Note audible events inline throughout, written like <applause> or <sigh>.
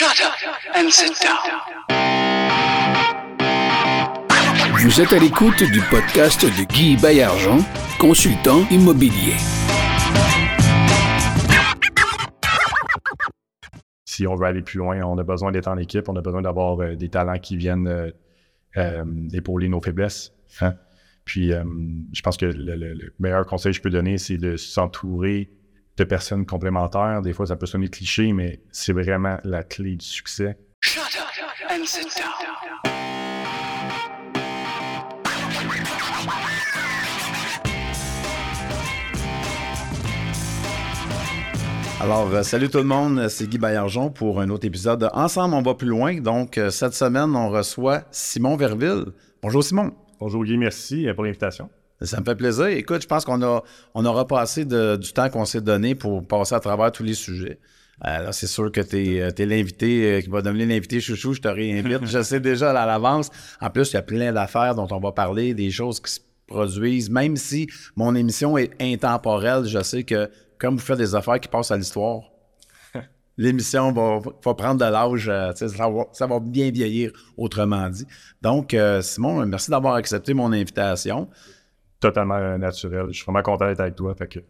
Shut up and sit down. Vous êtes à l'écoute du podcast de Guy Bayargent, consultant immobilier. Si on veut aller plus loin, on a besoin d'être en équipe, on a besoin d'avoir euh, des talents qui viennent euh, euh, épauler nos faiblesses. hein. Puis, euh, je pense que le, le- le meilleur conseil que je peux donner, c'est de s'entourer de personnes complémentaires. Des fois, ça peut sonner cliché, mais c'est vraiment la clé du succès. Shut up and sit down. Alors, euh, salut tout le monde, c'est Guy Baillargeon pour un autre épisode de Ensemble, on va plus loin. Donc, euh, cette semaine, on reçoit Simon Verville. Bonjour Simon. Bonjour Guy, merci euh, pour l'invitation. Ça me fait plaisir. Écoute, je pense qu'on a, on aura passé de- du temps qu'on s'est donné pour passer à travers tous les sujets. Euh, là, c'est sûr que tu es, l'invité euh, qui va devenir l'invité chouchou. Je te réinvite. je sais déjà à l'avance. En plus, il y a plein d'affaires dont on va parler, des choses qui se produisent. Même si mon émission est intemporelle, je sais que comme vous faites des affaires qui passent à l'histoire, <laughs> l'émission va, va prendre de l'âge. euh, ça, va, ça va bien vieillir, autrement dit. Donc, euh, Simon, merci d'avoir accepté mon invitation. Totalement euh, naturel. Je suis vraiment content d'être avec toi. Fait que,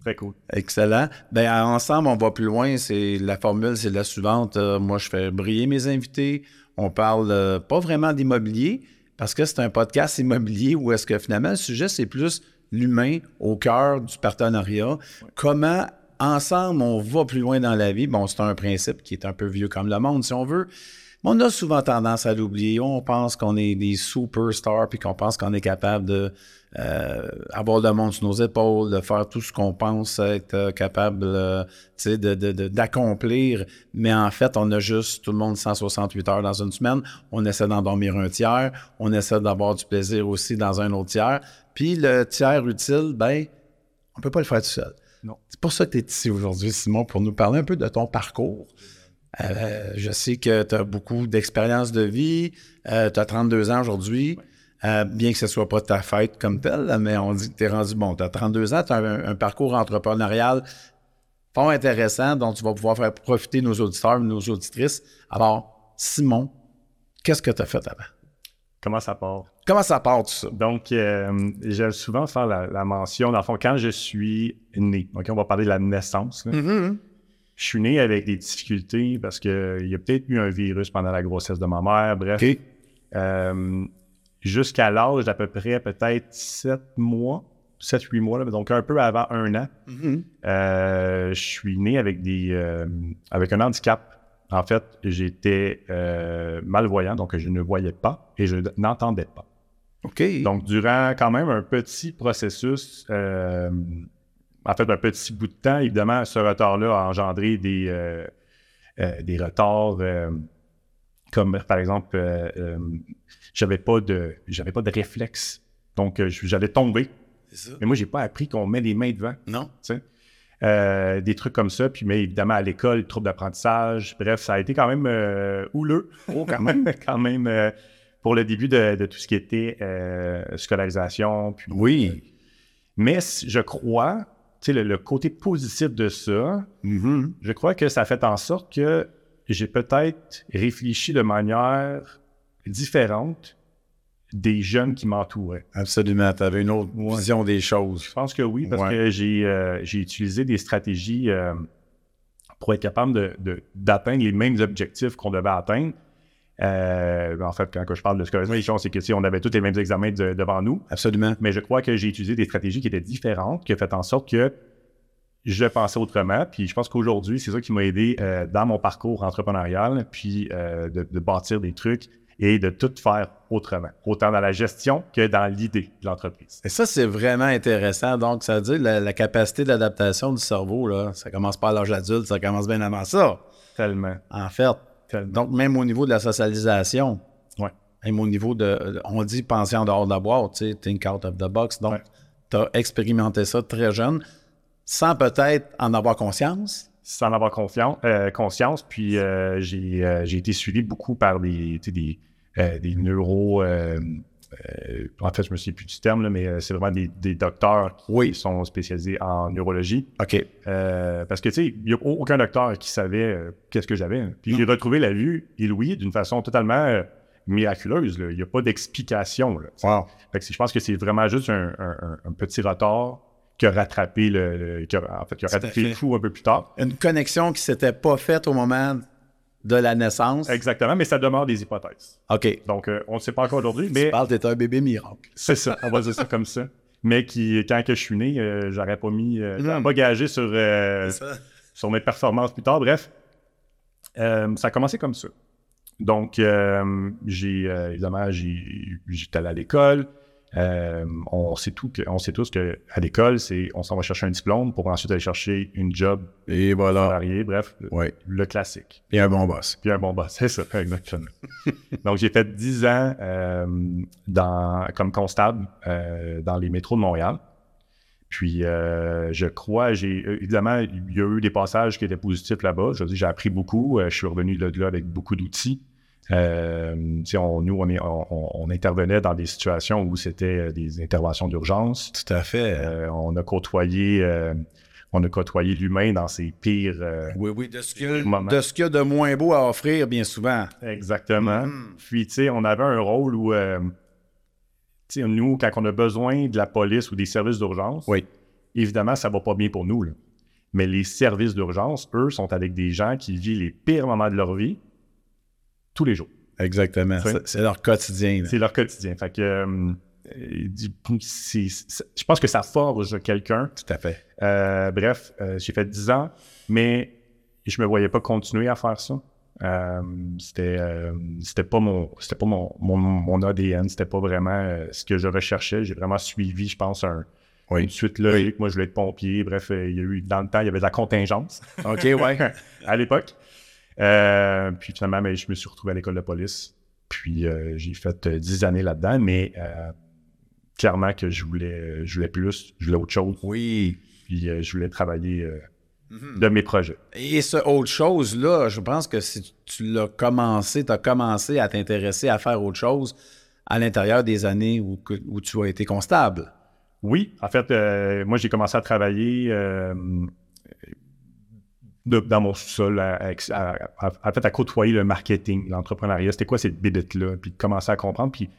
très cool. Excellent. Ben ensemble, on va plus loin. C'est la formule, c'est la suivante. Euh, moi, je fais briller mes invités. On parle euh, pas vraiment d'immobilier parce que c'est un podcast immobilier où est-ce que finalement le sujet c'est plus l'humain au cœur du partenariat. Comment ensemble on va plus loin dans la vie? Bon, c'est un principe qui est un peu vieux comme le monde, si on veut. On a souvent tendance à l'oublier. On pense qu'on est des superstars puis qu'on pense qu'on est capable de euh, avoir le monde sur nos épaules, de faire tout ce qu'on pense être capable euh, tu sais, de, de- de- d'accomplir. Mais en fait, on a juste tout le monde 168 heures dans une semaine. On essaie d'en dormir un tiers. On essaie d'avoir du plaisir aussi dans un autre tiers. Puis le tiers utile, ben, on peut pas le faire tout seul. Non. C'est pour ça que tu es ici aujourd'hui, Simon, pour nous parler un peu de ton parcours. Euh, je sais que tu as beaucoup d'expérience de vie. tu as 32 ans aujourd'hui. Euh, bien que ce soit pas ta fête comme telle, mais on dit que tu es rendu bon. Tu as 32 ans, tu as un, un parcours entrepreneurial fort intéressant dont tu vas pouvoir faire profiter nos auditeurs, nos auditrices. Alors, Simon, qu'est-ce que tu as fait avant? Comment ça part? Comment ça part tout ça? Donc, euh, j'aime souvent faire la, la mention, dans le fond, quand je suis né, OK, on va parler de la naissance. là. Je suis né avec des difficultés parce qu'il y a peut-être eu un virus pendant la grossesse de ma mère. Bref, euh, jusqu'à l'âge d'à peu près peut-être 7 mois, 7-8 mois, là, donc un peu avant un an, euh, je suis né avec, des, euh, avec un handicap. En fait, j'étais malvoyant, donc je ne voyais pas et je n'entendais pas. OK. Donc, durant quand même un petit processus, en fait, un petit bout de temps, évidemment, ce retard-là a engendré des, euh, euh, des retards, euh, comme par exemple, euh, euh, j'avais pas de j'avais pas de réflexe. Donc, euh, j'allais tomber. ça. Mais moi, j'ai pas appris qu'on met les mains devant. Non? Euh, des trucs comme ça. Puis, mais évidemment, à l'école, troubles d'apprentissage. Bref, ça a été quand même euh, houleux. Oh, quand même. <laughs> quand même euh, pour le début de, de tout ce qui était euh, scolarisation. Puis, Oui. mais je crois, le, le côté positif de ça, Mhm. je crois que ça a fait en sorte que j'ai peut-être réfléchi de manière différente des jeunes qui m'entouraient. Absolument. Tu avais une autre vision des choses. Je pense que oui, parce Ouais. que j'ai euh, j'ai utilisé des stratégies euh, pour être capable de- de- d'atteindre les mêmes objectifs qu'on devait atteindre. Euh, en fait, quand je parle de scolarisation, c'est que sais, on avait tous les mêmes examens de- devant nous, Absolument. mais je crois que j'ai utilisé des stratégies qui étaient différentes, qui ont fait en sorte que je pensais autrement. Puis je pense qu'aujourd'hui, c'est ça qui m'a aidé euh, dans mon parcours entrepreneurial, puis euh, de, de bâtir des trucs et de tout faire autrement, autant dans la gestion que dans l'idée de l'entreprise. Et ça, c'est vraiment intéressant. Donc, ça veut dire la, la capacité d'adaptation du cerveau, là, ça commence pas à l'âge adulte, ça commence bien avant ça, Tellement. en fait. Tellement. Donc, même au niveau de la socialisation, Ouais. même au niveau de. On dit penser en dehors de la boîte, tu sais, think out of the box. Donc, Ouais. tu as expérimenté ça très jeune, sans peut-être en avoir conscience. sans en avoir confiance, euh, conscience. Puis euh, j'ai euh, j'ai été suivi beaucoup par des, des, des neuro, euh, en fait, je me souviens plus du terme, là, mais euh, c'est vraiment des, des docteurs qui Oui. sont spécialisés en neurologie. OK. Euh, parce que, tu sais, il n'y a aucun docteur qui savait euh, qu'est-ce que j'avais. Puis j'ai retrouvé la vue et l'ouïe d'une façon totalement miraculeuse. Il n'y a pas d'explication. Wow. Fait que je pense que c'est vraiment juste un, un- un- un petit retard qui a rattrapé le, le- qui a- en fait, qui a rattrapé fait. le coup un peu plus tard. Une connexion qui s'était pas faite au moment de la naissance. Exactement, mais ça demeure des hypothèses. OK. Donc, euh, on ne sait pas encore aujourd'hui, Tu mais parles, t'es un bébé miracle. c'est ça, on va dire ça comme ça. Mais qui, quand que je suis né, euh, j'aurais pas mis, euh, Mm. pas gagé sur, euh, sur mes performances plus tard. Bref, ça a commencé comme ça. Donc, j'ai évidemment, j'ai- j'étais allé à l'école. Euh, on sait tout, que, on sait tous qu'à l'école, c'est on s'en va chercher un diplôme pour ensuite aller chercher une job Et voilà. salarié, bref, le classique. Et un bon boss. Puis un bon boss, <laughs> c'est ça, exactement. <laughs> Donc, j'ai fait 10 ans euh, dans, comme constable euh, dans les métros de Montréal. Puis, euh, je crois, j'ai euh, évidemment, il y a eu des passages qui étaient positifs là-bas. Je veux dire, j'ai appris beaucoup. Euh, je suis revenu de là avec beaucoup d'outils. Euh, on, nous, on, est, on, intervenait dans des situations où c'était euh, des interventions d'urgence. Tout à fait. Euh, on a côtoyé, euh, on a côtoyé l'humain dans ses pires. oui, oui, de ce qu'il y, a- de ce qu'il y a de moins beau à offrir, bien souvent. Exactement. Mhm. Puis, tu sais, on avait un rôle où, tu sais, nous, quand on a besoin de la police ou des services d'urgence, Oui. évidemment, ça va pas bien pour nous. là. Mais les services d'urgence, eux, sont avec des gens qui vivent les pires moments de leur vie tous les jours. Exactement. C'est- leur quotidien. C'est leur quotidien. Fait que, euh, je pense que ça forge quelqu'un. Tout à fait. Euh, bref, euh, j'ai fait 10 ans, mais je me voyais pas continuer à faire ça. Euh, c'était euh, c'était pas mon c'était pas mon, mon, mon ADN, c'était pas vraiment euh, ce que je recherchais. J'ai vraiment suivi, je pense, un, Oui. une suite logique. Moi, je voulais être pompier. Bref, il y a eu dans le temps, il y avait de la contingence OK, ouais. <laughs> à l'époque. Euh, puis finalement, ben, je me suis retrouvé à l'école de police. Puis euh, j'ai fait euh, 10 années là-dedans, mais clairement que je voulais, je voulais plus, je voulais autre chose. Oui. Puis je voulais travailler Mhm. de mes projets. Et ce autre chose-là, je pense que si tu l'as commencé, tu as commencé à t'intéresser à faire autre chose à l'intérieur des années où, tu as été constable. Oui, en fait, euh, moi, j'ai commencé à travailler euh, de- dans mon sous-sol, à, à- fait, à côtoyer le marketing, l'entrepreneuriat. C'était quoi cette bébête-là? Puis de commencer à comprendre. Puis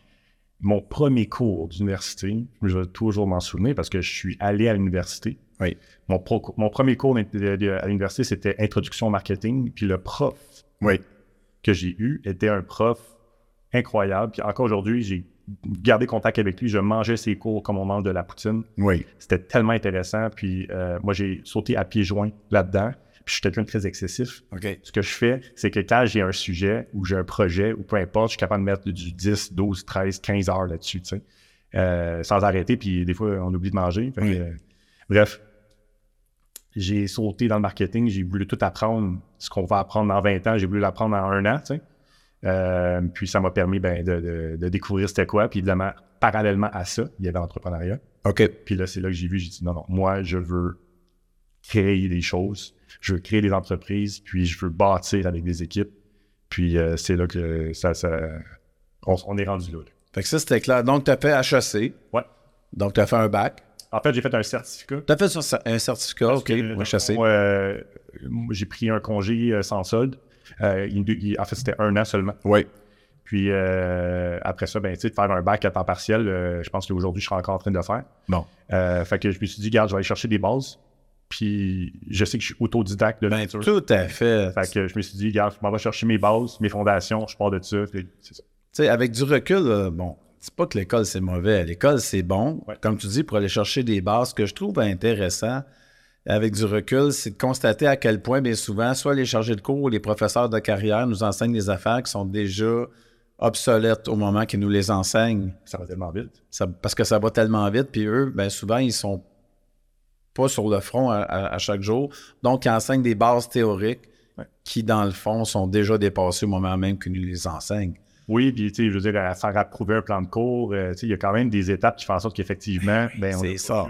mon premier cours d'université, je vais toujours m'en souvenir parce que je suis allé à l'université. Oui. Mon, pro- mon premier cours à l'université, c'était Introduction au marketing. Puis le prof Oui. que j'ai eu était un prof incroyable. Puis encore aujourd'hui, j'ai gardé contact avec lui. Je mangeais ses cours comme on mange de la poutine. Oui. C'était tellement intéressant. Puis euh, moi, j'ai sauté à pieds joints là-dedans. Puis je suis quelqu'un de très excessif. OK. Ce que je fais, c'est que quand j'ai un sujet ou j'ai un projet ou peu importe, je suis capable de mettre du 10, 12, 13, 15 heures là-dessus, tu sais, euh, sans arrêter. Puis des fois, on oublie de manger. Fait que, Oui. euh, bref, j'ai sauté dans le marketing. J'ai voulu tout apprendre. Ce qu'on va apprendre en 20 ans, j'ai voulu l'apprendre en un an, tu sais. Euh, puis ça m'a permis ben, de, de- de découvrir c'était quoi. Puis évidemment, parallèlement à ça, il y avait l'entrepreneuriat. OK. Puis là, c'est là que j'ai vu, j'ai dit non, non, moi, je veux créer des choses, je veux créer des entreprises, puis je veux bâtir avec des équipes. Puis euh, c'est là que ça, ça on, on est rendu là, là. Fait que ça, c'était clair. Donc, tu as fait HEC. Ouais. Donc, tu as fait un bac. En fait, j'ai fait un certificat. Tu as fait ça- un certificat, OK, que, HEC. euh, j'ai pris un congé euh, sans solde. Euh, il- il- en fait, c'était un an seulement. Oui. Puis euh, après ça, ben, tu sais, de faire un bac à temps partiel, euh, je pense qu'aujourd'hui, je serai encore en train de le faire. Bon. Fait que je me suis dit, regarde, je vais aller chercher des bases. Puis je sais que je suis autodidacte de Ben, nature. tout à fait. Fait que je me suis dit, regarde, je m'en vais chercher mes bases, mes fondations, je pars de ça. c'est ça. Tu sais, avec du recul, euh, bon, c'est pas que l'école c'est mauvais. L'école c'est bon. Ouais. Comme tu dis, pour aller chercher des bases, ce que je trouve intéressant avec du recul, c'est de constater à quel point, bien souvent, soit les chargés de cours ou les professeurs de carrière nous enseignent des affaires qui sont déjà obsolètes au moment qu'ils nous les enseignent. Ça va tellement vite. Ça- parce que ça va tellement vite, puis eux, bien souvent, ils sont pas sur le front à, à- à chaque jour. Donc, ils enseignent des bases théoriques Ouais. qui, dans le fond, sont déjà dépassées au moment même qu'ils nous les enseignent. Oui, puis tu sais, je veux dire, à faire approuver un plan de cours, euh, tu sais, il y a quand même des étapes qui font en sorte qu'effectivement, ben, on C'est ça.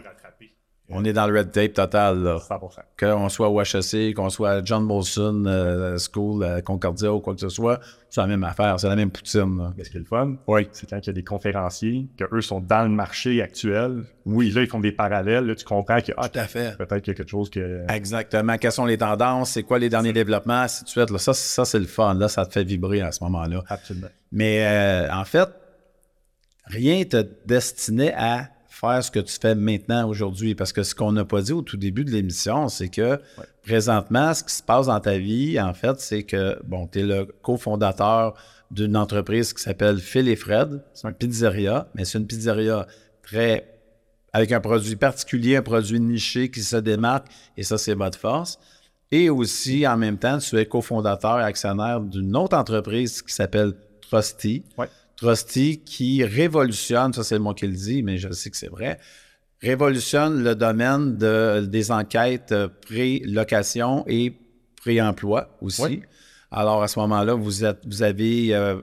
On est dans le red tape total, là. 100%. Qu'on soit au HEC, qu'on soit à John Molson euh, School, à Concordia ou quoi que ce soit, c'est la même affaire, c'est la même poutine. là. Mais ce qui est le fun, Oui. c'est quand il y a des conférenciers, qu'eux sont dans le marché actuel. Oui. Là, ils font des parallèles. Là, tu comprends que ah, Tout à fait. peut-être qu'il y a quelque chose que. Exactement. Quelles sont les tendances? C'est quoi les derniers développements? Ainsi de suite. Là, ça, ça c'est le fun. Là, ça te fait vibrer à ce moment-là. Absolument. Mais euh, en fait, rien te destinait à faire ce que tu fais maintenant, aujourd'hui. Parce que ce qu'on n'a pas dit au tout début de l'émission, c'est que présentement, ce qui se passe dans ta vie, en fait, c'est que, bon, tu es le cofondateur d'une entreprise qui s'appelle Phil et Fred. C'est une pizzeria, mais c'est une pizzeria très avec un produit particulier, un produit niché qui se démarque, et ça, c'est votre force. Et aussi, en même temps, tu es cofondateur et actionnaire d'une autre entreprise qui s'appelle Trusty. Ouais. Trusty qui révolutionne, ça c'est moi qui le dis, mais je sais que c'est vrai, révolutionne le domaine de, des enquêtes euh, pré-location et pré-emploi aussi. Alors à ce moment-là, vous, êtes, vous avez, euh,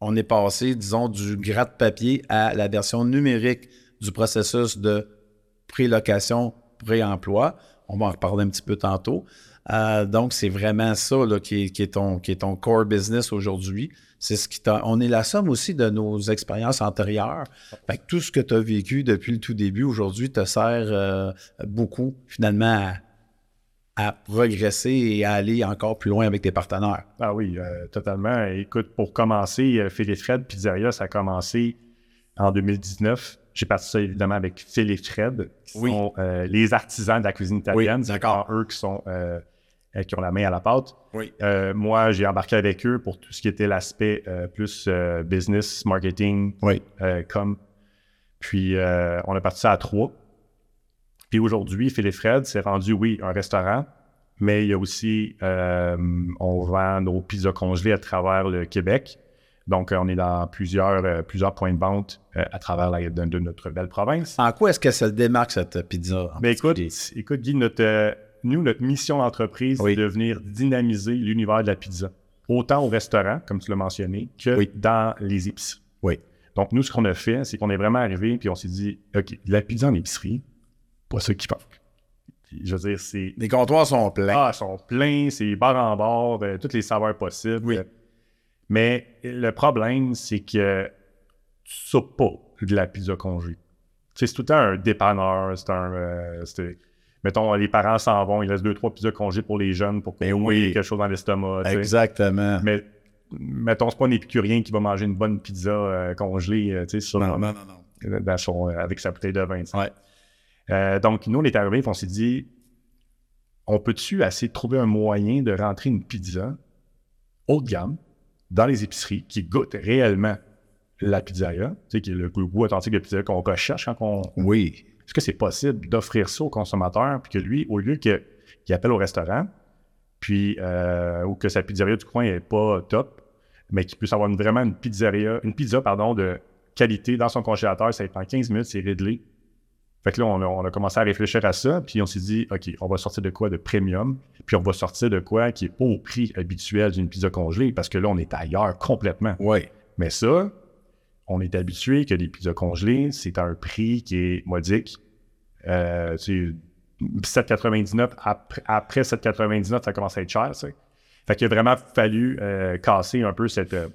on est passé, disons, du gratte-papier à la version numérique du processus de pré-location, pré-emploi. On va en reparler un petit peu tantôt. Euh, donc, c'est vraiment ça là, qui, est, qui est ton, qui est ton core business aujourd'hui. C'est ce qui t'a. On est la somme aussi de nos expériences antérieures. Fait que tout ce que tu as vécu depuis le tout début aujourd'hui te sert euh, beaucoup finalement à, à progresser et à aller encore plus loin avec tes partenaires. Ah oui, euh, totalement. Écoute, pour commencer, euh, Phil et Fred Pizzeria, ça a commencé en 2019. J'ai parti ça évidemment avec Phil et Fred, qui Oui. sont euh, les artisans de la cuisine italienne. Oui, d'accord. eux qui sont euh, qui ont la main à la pâte. Oui. Euh, moi, j'ai embarqué avec eux pour tout ce qui était l'aspect euh, plus business, marketing, Oui. com. Puis on a parti ça à trois. Puis aujourd'hui, Phil et Fred s'est rendu, oui, un restaurant, mais il y a aussi, on vend nos pizzas congelées à travers le Québec. Donc, on est dans plusieurs, euh, plusieurs points de vente euh, à travers la, de, de notre belle province. En quoi est-ce que ça démarque, cette pizza? en Mais écoute, écoute Guy, notre, euh, nous, notre mission d'entreprise, Oui. c'est de venir dynamiser l'univers de la pizza. Autant au restaurant, comme tu l'as mentionné, que Oui. dans les épiceries. Oui. Donc, nous, ce qu'on a fait, c'est qu'on est vraiment arrivé puis on s'est dit, OK, la pizza en épicerie, pas ça qui manque. Je veux dire, c'est. Les comptoirs sont pleins. Ah, ils sont pleins, c'est bar en bar, euh, toutes les saveurs possibles. Oui. Mais le problème, c'est que tu soupes pas de la pizza congelée. Tu sais, c'est tout le temps un dépanneur, c'est un. euh, mettons, les parents s'en vont, ils laissent deux, trois pizzas congelées pour les jeunes pour Mais qu'on oui. quelque chose dans l'estomac. Exactement. Mais mettons, c'est pas un épicurien qui va manger une bonne pizza euh, congelée euh, tu sais, sur- non, non, non, non. dans son- euh, avec sa bouteille de vin. Ouais. Donc, nous, on est arrivés on s'est dit, on peut-tu essayer de trouver un moyen de rentrer une pizza haut de gamme dans les épiceries qui goûte réellement la pizzeria, tu sais, qui est le goût authentique de pizzeria qu'on recherche quand on... Oui. Est-ce que c'est possible d'offrir ça au consommateur puis que lui, au lieu qu'il appelle au restaurant, puis euh, ou que sa pizzeria du coin n'est pas top, mais qu'il puisse avoir une- vraiment une pizzeria, une pizza, pardon, de qualité dans son congélateur, ça prend 15 minutes, c'est réglé. Fait que là, on a, on a commencé à réfléchir à ça, puis on s'est dit, OK, on va sortir de quoi de premium, puis on va sortir de quoi qui n'est pas au prix habituel d'une pizza congelée, parce que là, on est ailleurs complètement. Oui. Mais ça, on est habitué que les pizzas congelées, c'est à un prix qui est modique. Euh, tu sais, 7,99, après, après 7,99, ça commence à être cher, tu sais. Fait qu'il a vraiment fallu euh, casser un peu cette, euh,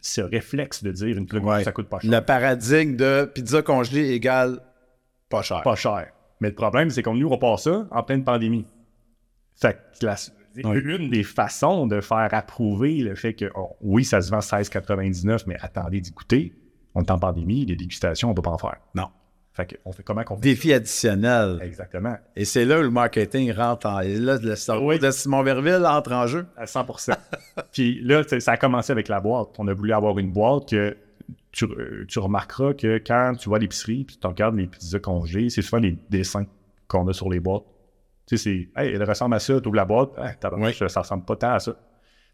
ce réflexe de dire une pizza Ouais. ça coûte pas cher. Le paradigme de pizza congelée égale pas cher. Pas cher. Mais le problème, c'est qu'on nous repasse ça en pleine pandémie. Fait que la- Oui. une des façons de faire approuver le fait que, oh, oui, ça se vend 16,99, mais attendez d'y goûter. On est en pandémie, les dégustations, on ne peut pas en faire. Non. Fait que, on fait comment qu'on fait Défi additionnel. Exactement. Et c'est là où le marketing rentre en. Et là, le cerveau Oui. de Simon Verville entre en jeu. À 100% <laughs> Puis là, ça a commencé avec la boîte. On a voulu avoir une boîte que tu, euh, tu remarqueras que quand tu vas à l'épicerie puis tu regardes les pizzas congelées, c'est souvent les dessins qu'on a sur les boîtes. Tu sais, c'est Hey, elle ressemble à ça, tu ouvres la boîte, hey, tabarnak, ça ressemble pas tant à ça.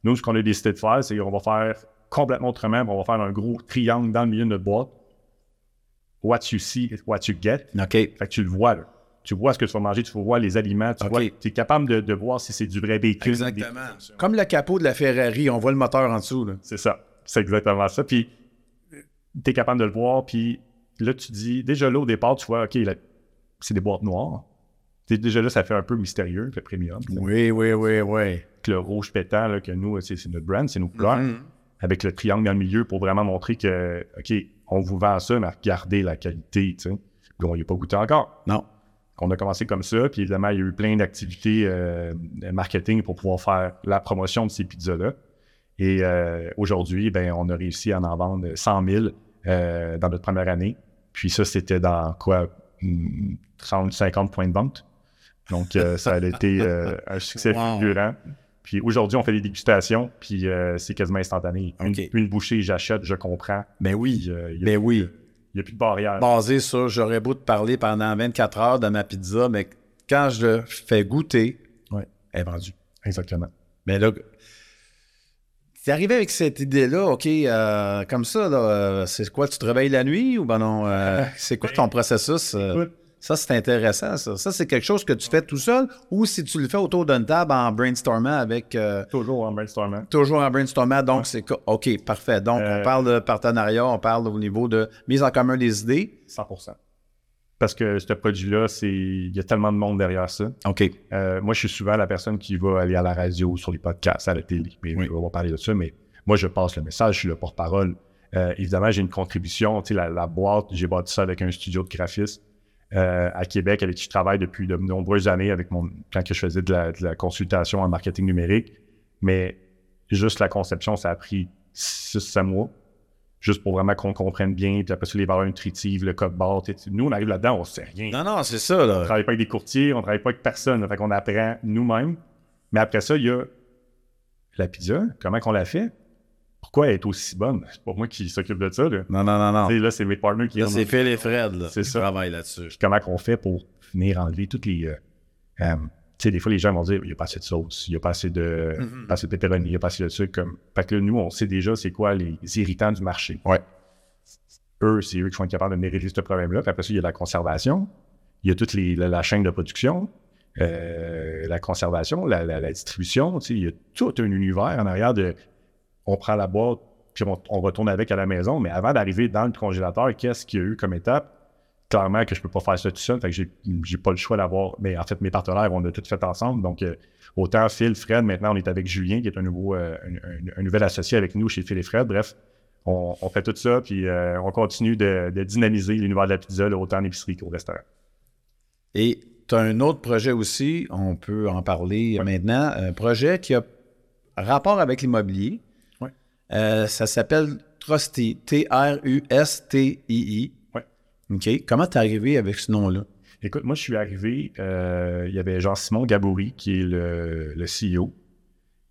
Nous, ce qu'on a décidé de faire, c'est qu'on va faire complètement autrement, on va faire un gros triangle dans le milieu de notre boîte. What you see is what you get. OK. Fait que tu le vois, là. Tu vois ce que tu vas manger, tu vois les aliments, tu Ok. vois, tu es capable de, de voir si c'est du vrai bacon. des- Comme le capot de la Ferrari, on voit le moteur en dessous. Là. C'est ça. C'est exactement ça. Puis, tu es capable de le voir. Puis là, tu dis, déjà là, au départ, tu vois, OK, c'est des boîtes noires. Déjà là, ça fait un peu mystérieux, fait premium. Oui, oui, oui, oui. Avec le rouge pétant, là, que nous, c'est c'est notre brand, c'est nos couleurs. Mhm. Avec le triangle dans le milieu pour vraiment montrer que, OK, on vous vend ça, mais regardez la qualité, tu sais. Puis on n'y a pas goûté encore. Non. On a commencé comme ça, puis évidemment, il y a eu plein d'activités euh, marketing pour pouvoir faire la promotion de ces pizzas-là. Et euh, aujourd'hui, ben, on a réussi à en vendre 100 000 euh, dans notre première année. Puis ça, c'était dans quoi, hmm, 30, 50 points de vente. Donc, euh, ça a été euh, un succès Wow. fulgurant. Puis aujourd'hui, on fait des dégustations, puis euh, c'est quasiment instantané. Une, bouchée, j'achète, je comprends. Ben oui. Puis, il y a Ben plus oui. Il n'y a plus de barrière. Basé sur, j'aurais beau te parler pendant 24 heures de ma pizza, mais quand je le fais goûter, Ouais. elle est vendue. Exactement. Mais là, t'es arrivé avec cette idée-là, OK, euh, comme ça, euh, c'est quoi, tu te réveilles la nuit ou ben non? euh, <laughs> c'est quoi ton processus? Écoute, ça, c'est intéressant, ça. Ça, c'est quelque chose que tu fais tout seul ou si tu le fais autour d'une table en brainstormant avec... euh, toujours en brainstorming. Toujours en brainstormant, donc c'est... OK, parfait. Donc, Euh, on parle de partenariat, on parle au niveau de mise en commun des idées. 100% Parce que ce produit-là, c'est il y a tellement de monde derrière ça. OK. Euh, moi, je suis souvent la personne qui va aller à la radio, sur les podcasts, à la télé. Mais Oui. on va parler de ça, mais moi, je passe le message, je suis le porte-parole. Euh, évidemment, j'ai une contribution. Tu sais, la, la boîte, j'ai bâti ça avec un studio de graphisme euh, à Québec avec qui je travaille depuis de nombreuses années avec mon quand que je faisais de la, de la consultation en marketing numérique. Mais juste la conception, ça a pris 6-7 mois. Juste pour vraiment qu'on comprenne bien, puis après ça, les valeurs nutritives, le code barre. Nous, on arrive là-dedans, on sait rien. Non, non, c'est ça, On là. travaille pas avec des courtiers, on travaille pas avec personne. Fait qu'on apprend nous-mêmes. Mais après ça, il y a la pizza. Comment qu'on la fait? Pourquoi elle est aussi bonne? C'est pas moi qui s'occupe de ça. Là, Non, non, non, non. Là c'est mes partners qui Là, c'est Phil et Fred, là. C'est qui ça. travaillent là-dessus. Comment qu'on fait pour venir enlever toutes les. euh, euh, tu sais, des fois, les gens vont dire il n'y a pas assez de sauce, il n'y a pas assez de, Mhm. pas assez de pepperoni, il n'y a pas assez de sucre. Comme... Fait que là, nous, on sait déjà c'est quoi les irritants du marché. Ouais. Eux, c'est eux qui sont capables de mériter ce problème-là. Puis après ça, il y a la conservation, il y a toute les, la, la chaîne de production, euh, la conservation, la, la- la distribution. Tu sais, il y a tout un univers en arrière de. On prend la boîte, puis on, on retourne avec à la maison. Mais avant d'arriver dans le congélateur, qu'est-ce qu'il y a eu comme étape? Clairement que je peux pas faire ça tout seul, fait que j'ai, j'ai pas le choix d'avoir. Mais en fait, mes partenaires, on a tout fait ensemble. Donc, euh, autant Phil, Fred, maintenant on est avec Julien, qui est un nouveau, euh, un, un- un nouvel associé avec nous chez Phil et Fred. Bref, on, on fait tout ça, puis euh, on continue de, de dynamiser l'univers de la pizza, là, autant en épicerie qu'au restaurant. Et tu as un autre projet aussi, on peut en parler Ouais. maintenant, un projet qui a rapport avec l'immobilier. Euh, ça s'appelle Trusty, T-R-U-S-T-I-I. Ouais. OK. Comment t'es arrivé avec ce nom-là? Écoute, moi, je suis arrivé, euh, il y avait Jean-Simon Gabouri, qui est le, le CEO,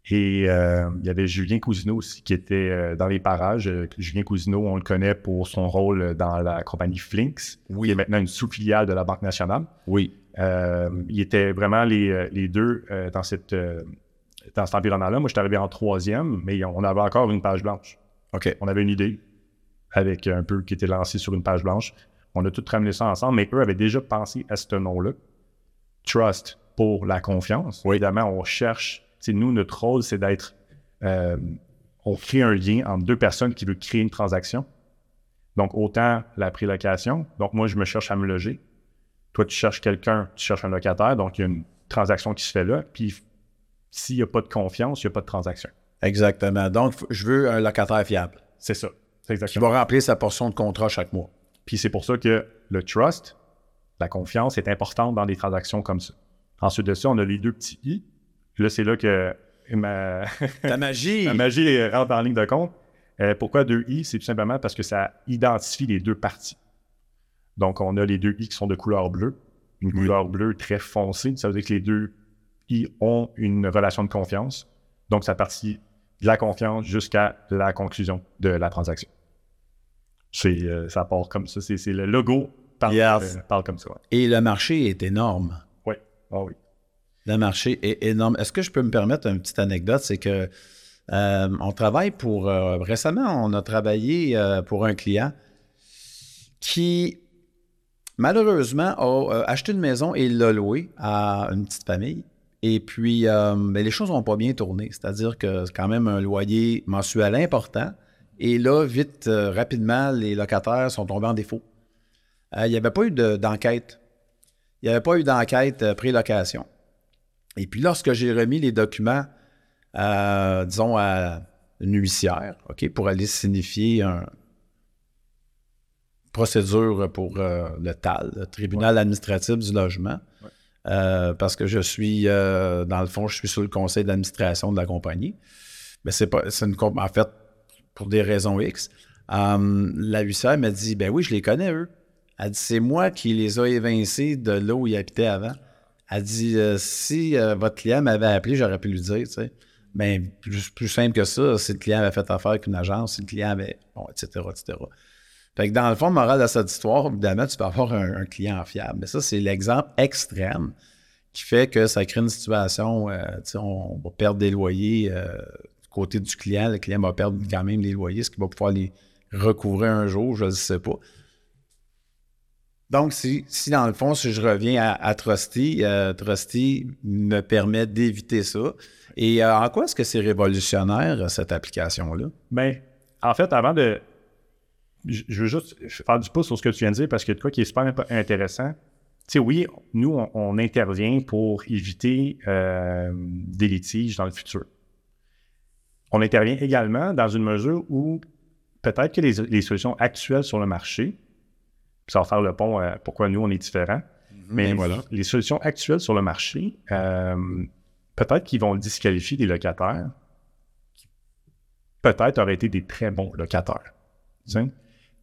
et euh, il y avait Julien Cousineau aussi, qui était dans les parages. Julien Cousineau, on le connaît pour son rôle dans la compagnie Flinks, Oui. qui est maintenant une sous-filiale de la Banque nationale. Oui. Il était vraiment les, les deux dans, cette, dans cet environnement-là. Moi, je suis arrivé en troisième, mais on avait encore une page blanche. OK. On avait une idée avec un peu qui était lancée sur une page blanche. On a tout ramené ça ensemble, mais eux avaient déjà pensé à ce nom-là. Trust pour la confiance. Évidemment, on cherche. tu sais, Nous, notre rôle, c'est d'être. euh, on crée un lien entre deux personnes qui veulent créer une transaction. Donc, autant la prélocation. Donc, moi, je me cherche à me loger. Toi, tu cherches quelqu'un, tu cherches un locataire. Donc, il y a une transaction qui se fait là. Puis, s'il n'y a pas de confiance, il n'y a pas de transaction. Exactement. Donc, je veux un locataire fiable C'est ça. C'est qui exactement. va remplir sa portion de contrat chaque mois. Puis c'est pour ça que le trust, la confiance est importante dans des transactions comme ça. Ensuite de ça, on a les deux petits i. Là, c'est là que ma, Ta magie. <laughs> ma magie rentre en ligne de compte. Euh, pourquoi deux i? C'est tout simplement parce que ça identifie les deux parties. Donc, on a les deux i qui sont de couleur bleue. Une couleur bleue très foncée. Ça veut dire que les deux i ont une relation de confiance. Donc, ça partit de la confiance jusqu'à la conclusion de la transaction. C'est, euh, ça part comme ça. C'est, le logo parle, Yes. euh, parle comme ça. ouais. Et le marché est énorme. Oui. Ah oui. Le marché est énorme. Est-ce que je peux me permettre une petite anecdote? C'est que euh, on travaille pour. euh, récemment, on a travaillé pour un client qui, malheureusement, a acheté une maison et l'a louée à une petite famille. Et puis, euh, ben, les choses n'ont pas bien tourné. C'est-à-dire que c'est quand même un loyer mensuel important. Et là, vite, euh, rapidement, les locataires sont tombés en défaut. Euh, il n'y avait pas eu de- d'enquête. il n'y avait pas eu d'enquête pré-location. Et puis, lorsque j'ai remis les documents, disons, à une huissière, OK, pour aller signifier une procédure pour le TAL, le tribunal administratif du logement, euh, parce que je suis, euh, dans le fond, je suis sur le conseil d'administration de la compagnie. Mais c'est pas, c'est une en fait, pour des raisons X. Euh, la huissière m'a dit, ben oui, je les connais, eux. Elle dit, c'est moi qui les ai évincés de là où ils habitaient avant. Elle dit, si votre client m'avait appelé, j'aurais pu lui dire, tu sais. Mais plus, plus simple que ça, si le client avait fait affaire avec une agence, si le client avait, bon, etc., etc. Fait que dans le fond, morale de cette histoire, évidemment, tu peux avoir un, client fiable. Mais ça, c'est l'exemple extrême qui fait que ça crée une situation, euh, on, va perdre des loyers euh, du côté du client. Le client va perdre quand même les loyers, ce qui va pouvoir les recouvrer un jour, je ne sais pas. Donc, si, si dans le fond, si je reviens à, Trusty, euh, Trusty me permet d'éviter ça. Et euh, en quoi est-ce que c'est révolutionnaire, cette application-là? Ben, en fait, avant de. Je veux juste faire du pouce sur ce que tu viens de dire parce que de quoi qui est super intéressant. Tu sais, oui, nous, on, on intervient pour éviter euh, des litiges dans le futur. On intervient également dans une mesure où peut-être que les, les solutions actuelles sur le marché, ça va faire le pont à pourquoi nous, on est différents, mais voilà. les solutions actuelles sur le marché, euh, peut-être qu'ils vont disqualifier des locataires qui peut-être auraient été des très bons locataires. tu sais.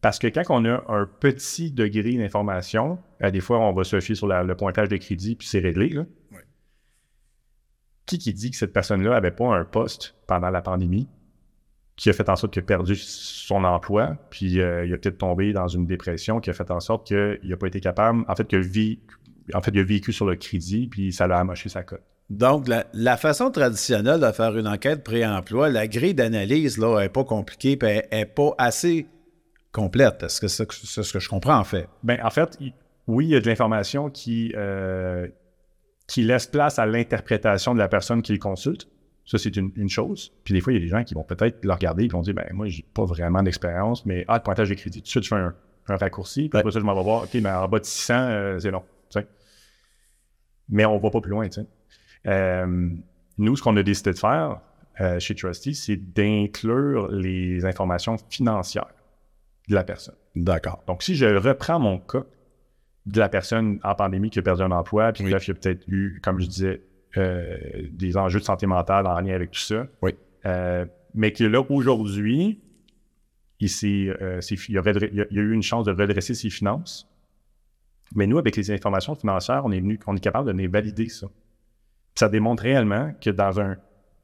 Parce que quand on a un petit degré d'information, euh, des fois, on va se fier sur la- le pointage de crédit, puis c'est réglé. là. Qui qui dit que cette personne-là n'avait pas un poste pendant la pandémie, qui a fait en sorte qu'il a perdu son emploi, puis euh, il a peut-être tombé dans une dépression qui a fait en sorte qu'il n'a pas été capable, en fait, qu'il a, vi- en fait, il a vécu sur le crédit, puis ça l'a amoché sa cote. Donc, la, la façon traditionnelle de faire une enquête pré-emploi, la grille d'analyse, là, n'est pas compliquée, puis elle n'est pas assez complète. Est-ce que c'est ce que je comprends, en fait? Ben, en fait, oui, il y a de l'information qui, euh, qui laisse place à l'interprétation de la personne qui le consulte. Ça, c'est une, une chose. Puis des fois, il y a des gens qui vont peut-être le regarder et vont dire, ben moi, j'ai pas vraiment d'expérience, mais ah, le pointage de crédit. Tout de suite, je fais un, un raccourci. Puis après ça, je m'en vais voir, OK, mais en bas de 600, euh, c'est long. Mais on va pas plus loin, tu sais. Euh, nous, ce qu'on a décidé de faire euh, chez Trusty, c'est d'inclure les informations financières de la personne. D'accord. Donc, si je reprends mon cas de la personne en pandémie qui a perdu un emploi, puis Oui. il y a peut-être eu, comme je disais, euh, des enjeux de santé mentale en lien avec tout ça. Oui. Euh, mais que là, aujourd'hui, il, euh, il, a il a- eu une chance de redresser ses finances. Mais nous, avec les informations financières, on est, venu, on est capable de les valider ça. Puis ça démontre réellement que dans, un,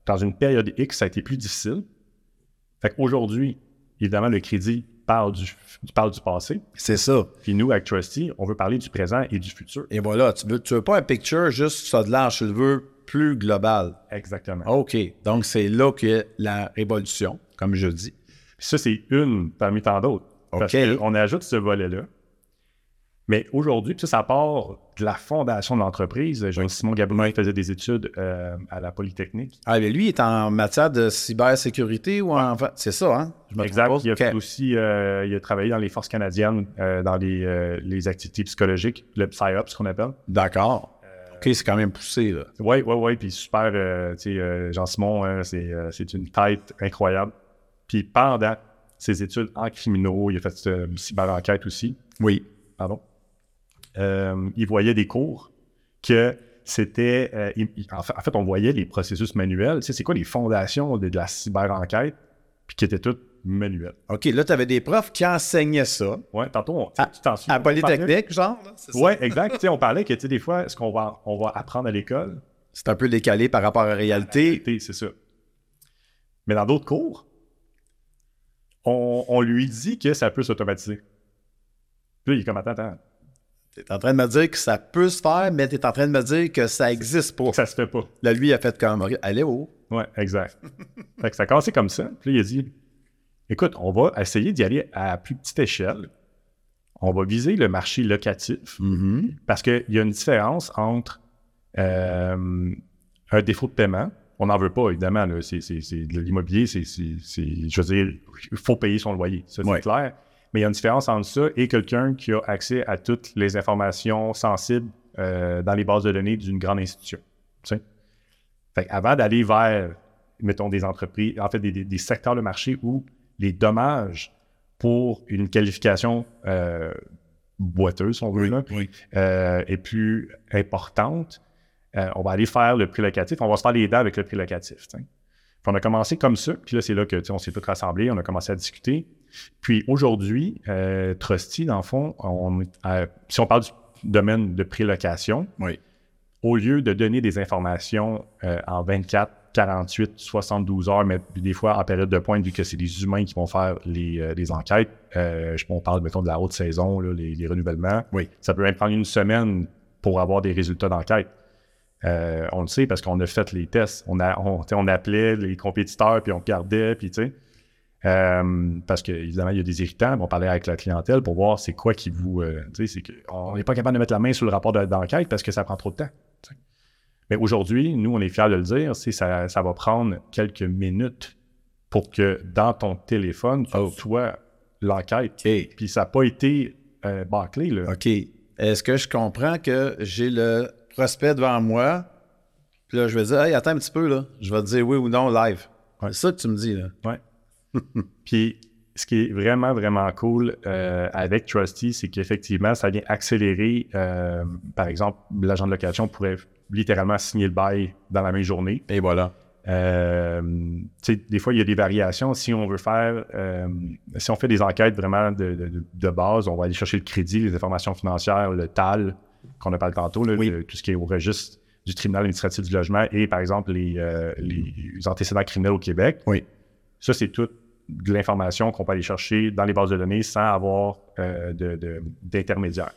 dans une période X, ça a été plus difficile. Fait qu'aujourd'hui, évidemment, le crédit parle du, parle du passé. C'est ça. Puis nous, avec Trusty, on veut parler du présent et du futur. Et voilà, tu veux, tu veux pas un picture juste ça de large, tu le veux plus global. Exactement. OK. Donc, c'est là que la révolution, comme je dis. Puis ça, c'est une parmi tant d'autres. Parce OK. qu'on ajoute ce volet-là. Mais aujourd'hui, ça, ça part de la fondation de l'entreprise. Jean-Simon Gabriel faisait des études euh, à la Polytechnique. Ah, mais lui, il est en matière de cybersécurité ou en fait, c'est ça, hein? Je Exact. pas? Il a aussi, euh, il a travaillé dans les forces canadiennes, euh, dans les, les activités psychologiques, le PSYOP, ce qu'on appelle. D'accord. OK, c'est quand même poussé, là. Oui, oui, oui. Puis super, tu sais, Jean-Simon, hein, c'est, c'est une tête incroyable. Puis pendant ses études en criminaux, il a fait une cyber-enquête aussi. Oui. Pardon? Euh, il voyait des cours que c'était. euh, en, fait, en fait, on voyait les processus manuels. Tu sais, c'est quoi les fondations de, de la cyber-enquête, puis qui étaient toutes manuelles? OK, là, tu avais des profs qui enseignaient ça. Ouais, tantôt, on, À- tu t'en souviens, À on Polytechnique, genre? Ouais, exact. Tu sais, on <laughs> parlait que, tu sais, des fois, ce qu'on va, on va apprendre à l'école, C'est un peu décalé par rapport à la réalité. T'es- c'est ça. Mais dans d'autres cours, on, on lui dit que ça peut s'automatiser. Puis là, il est comme, attends, attends, Tu es en train de me dire que ça peut se faire, mais tu es en train de me dire que ça existe pas. ça se fait pas. Là, lui, il a fait comme, allez, oh. Ouais, exact. fait que ça a commencé comme ça. Puis là, il a dit, écoute, on va essayer d'y aller à plus petite échelle. On va viser le marché locatif Mhm. parce qu'il y a une différence entre euh, un défaut de paiement. On n'en veut pas, évidemment. l'immobilier, c'est, je veux dire, il faut payer son loyer. Ça, c'est Ouais. clair. Mais il y a une différence entre ça et quelqu'un qui a accès à toutes les informations sensibles euh, dans les bases de données d'une grande institution. tu sais. Fait avant d'aller vers, mettons, des entreprises, en fait, des, des- des secteurs de marché où les dommages pour une qualification euh, boiteuse, si on veut, là, Oui. euh, est plus importante, on va aller faire le prix locatif. On va se faire les dents avec le prix locatif. tu sais. Puis on a commencé comme ça, puis là, c'est là que tu sais, on s'est tous rassemblés, on a commencé à discuter. Puis aujourd'hui, euh, Trusty, dans le fond, on, euh, si on parle du domaine de prélocation, Oui. au lieu de donner des informations euh, en 24, 48, 72 heures, mais des fois en période de pointe, vu que c'est des humains qui vont faire les, euh, les enquêtes, euh, je, on parle, mettons, de la haute saison, là, les, les renouvellements, Oui. ça peut même prendre une semaine pour avoir des résultats d'enquête. Euh, on le sait parce qu'on a fait les tests. On, a, on, on appelait les compétiteurs, puis on regardait, puis tu sais. Euh, parce qu'évidemment, il y a des irritants, mais on parlait avec la clientèle pour voir c'est quoi qui vous. euh, tu sais, c'est que on n'est pas capable de mettre la main sur le rapport de- d'enquête parce que ça prend trop de temps. Mais aujourd'hui, nous, on est fiers de le dire, c'est ça, ça va prendre quelques minutes pour que dans ton téléphone, tu Oh. l'enquête. Puis ça n'a pas été euh, bâclé, là. OK. Est-ce que je comprends que j'ai le prospect devant moi? Puis là, je vais dire, hey, attends un petit peu, là. Je vais te dire oui ou non live. Ouais. C'est ça que tu me dis, là. Ouais. <laughs> Puis, ce qui est vraiment, vraiment cool euh, avec Trusty, c'est qu'effectivement, ça vient accélérer, euh, par exemple, l'agent de location pourrait littéralement signer le bail dans la même journée. Et voilà. Euh, tu sais, des fois, il y a des variations. Si on veut faire, euh, si on fait des enquêtes vraiment de, de- de base, on va aller chercher le crédit, les informations financières, le TAL, qu'on a parlé tantôt, là, Oui. le- tout ce qui est au registre du tribunal administratif du logement et, par exemple, les, euh, les antécédents criminels au Québec. Oui. Ça, c'est toute de l'information qu'on peut aller chercher dans les bases de données sans avoir euh, de- de- d'intermédiaire.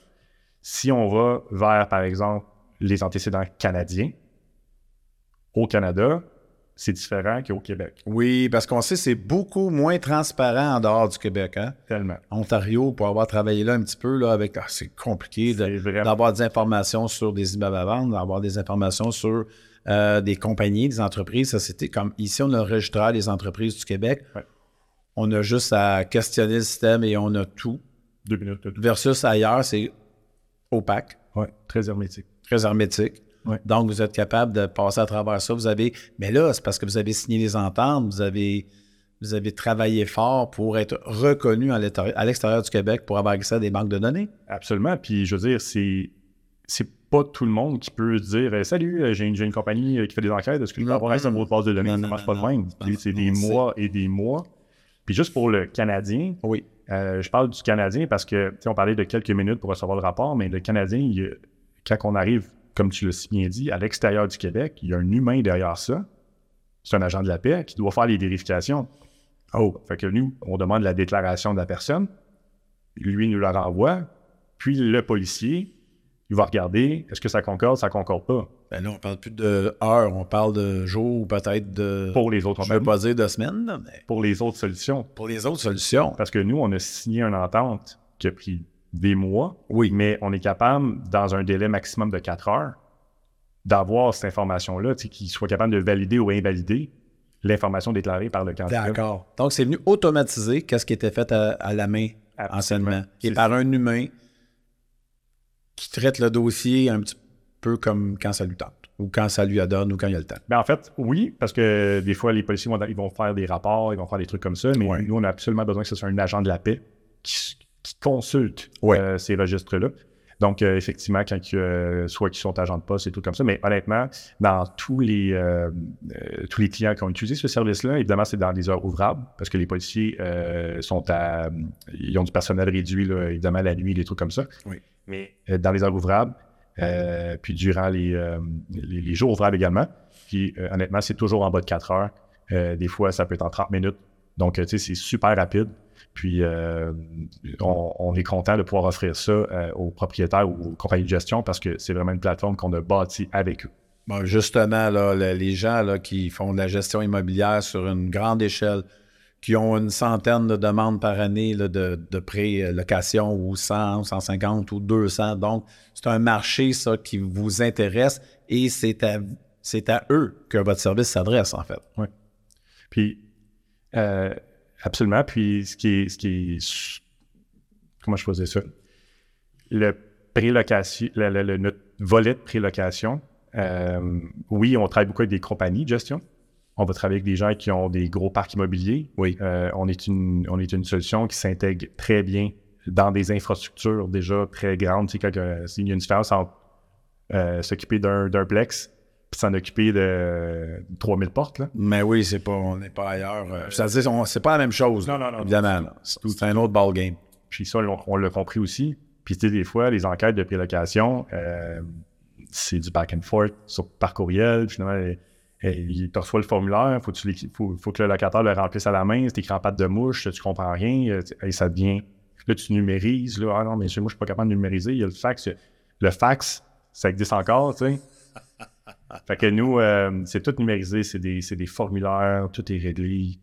Si on va vers, par exemple, les antécédents canadiens, au Canada, c'est différent qu'au Québec. Oui, parce qu'on sait que c'est beaucoup moins transparent en dehors du Québec. Hein? Tellement. Ontario, pour avoir travaillé là un petit peu, là, avec. ah, c'est compliqué de- d'avoir des informations sur des immeubles à vendre, d'avoir des informations sur euh, des compagnies, des entreprises. Ça, c'était comme ici, on a le registraire des entreprises du Québec. Ouais. On a juste à questionner le système et on a tout. Deux minutes. tout. Versus ailleurs, c'est opaque, Ouais, très hermétique. très hermétique. Ouais. Donc, vous êtes capable de passer à travers ça. Vous avez, mais là, c'est parce que vous avez signé les ententes, vous avez, vous avez travaillé fort pour être reconnu à l'extérieur du Québec pour avoir accès à des banques de données. Absolument. Puis, je veux dire, c'est, c'est pas tout le monde qui peut dire euh, Salut, euh, j'ai une, j'ai une compagnie euh, qui fait des enquêtes, est-ce que je peux Non, avoir accès à non, votre base de données? Non, Ça non, marche non, pas de même. non, c'est non, des mois et des mois. Puis, juste pour le Canadien, Oui. euh, je parle du Canadien parce que, tu sais, on parlait de quelques minutes pour recevoir le rapport, mais le Canadien, il quand on arrive, comme tu l'as si bien dit, à l'extérieur du Québec, il y a un humain derrière ça. C'est un agent de la paix qui doit faire les vérifications. Oh, fait que nous, on demande la déclaration de la personne. Lui, nous la renvoie. Puis le policier, il va regarder, est-ce que ça concorde, ça concorde pas? Ben là, on parle plus de heures, on parle de jours ou peut-être de. Pour les autres je ne pas dire de semaines, là, mais pour les autres solutions. pour les autres solutions. Parce que nous, on a signé une entente qui a pris des mois, Oui. mais on est capable, dans un délai maximum de 4 heures, d'avoir cette information-là, qu'il soit capable de valider ou invalider l'information déclarée par le candidat. D'accord. Donc, c'est venu automatiser qu'est-ce qui était fait à, à la main anciennement. Et C'est par un humain qui traite le dossier un petit peu comme quand ça lui tente, ou quand ça lui adonne, ou quand il a le temps. Ben, en fait, oui, parce que des fois, les policiers vont, ils vont faire des rapports, ils vont faire des trucs comme ça, mais nous, on a absolument besoin que ce soit un agent de la paix qui, qui consulte Ouais. euh, ces registres-là. Donc, euh, effectivement, quand euh, soit qu'ils sont agents de poste et tout comme ça, mais honnêtement, dans tous les, euh, tous les clients qui ont utilisé ce service-là, évidemment, c'est dans des heures ouvrables, parce que les policiers sont à. Ils ont du personnel réduit, là, évidemment, la nuit, des trucs comme ça. Oui. Mais dans les heures ouvrables, puis durant les, les, les jours ouvrables également. Puis honnêtement, c'est toujours en bas de 4 heures. Des fois, ça peut être en 30 minutes. Donc, tu sais, c'est super rapide. Puis, euh, on, on est content de pouvoir offrir ça euh, aux propriétaires ou aux compagnies de gestion parce que c'est vraiment une plateforme qu'on a bâtie avec eux. Bon, justement, là, les gens là, qui font de la gestion immobilière sur une grande échelle, qui ont une centaine de demandes par année là, de, de pré-location ou 100, ou 150 ou 200. Donc, c'est un marché, ça, qui vous intéresse et c'est à, c'est à eux que votre service s'adresse, en fait. Puis, euh, absolument. Puis, ce qui est. Ce qui est comment je faisais ça? Le prélocation, le, le- le- notre volet de prélocation, euh, oui, on travaille beaucoup avec des compagnies de gestion. On va travailler avec des gens qui ont des gros parcs immobiliers. Oui. Euh, on, est une, on est une solution qui s'intègre très bien dans des infrastructures déjà très grandes. Tu sais, quand, euh, il y a une différence entre euh, s'occuper d'un d'un plex puis s'en occuper de 3000 portes. Là. Mais oui, c'est pas, on n'est pas ailleurs. euh, C'est-à-dire, on- c'est pas la même chose. Non, non, non, Évidemment. C'est c'est un autre ballgame. Puis ça, on, on l'a compris aussi. Puis tu sais, des fois, les enquêtes de prélocation, euh, c'est du back and forth sur, par courriel. Finalement, eh, eh, il te reçoit le formulaire, faut, tu faut, faut que le locataire le remplisse à la main, c'est écrit en patte de mouche, tu comprends rien, euh, et ça devient... Là, tu numérises, là, ah non, mais moi, je suis pas capable de numériser, il y a le fax. Le fax, ça existe encore, tu sais. Fait que nous, euh, c'est tout numérisé, c'est des, formulaires, tout est réglé.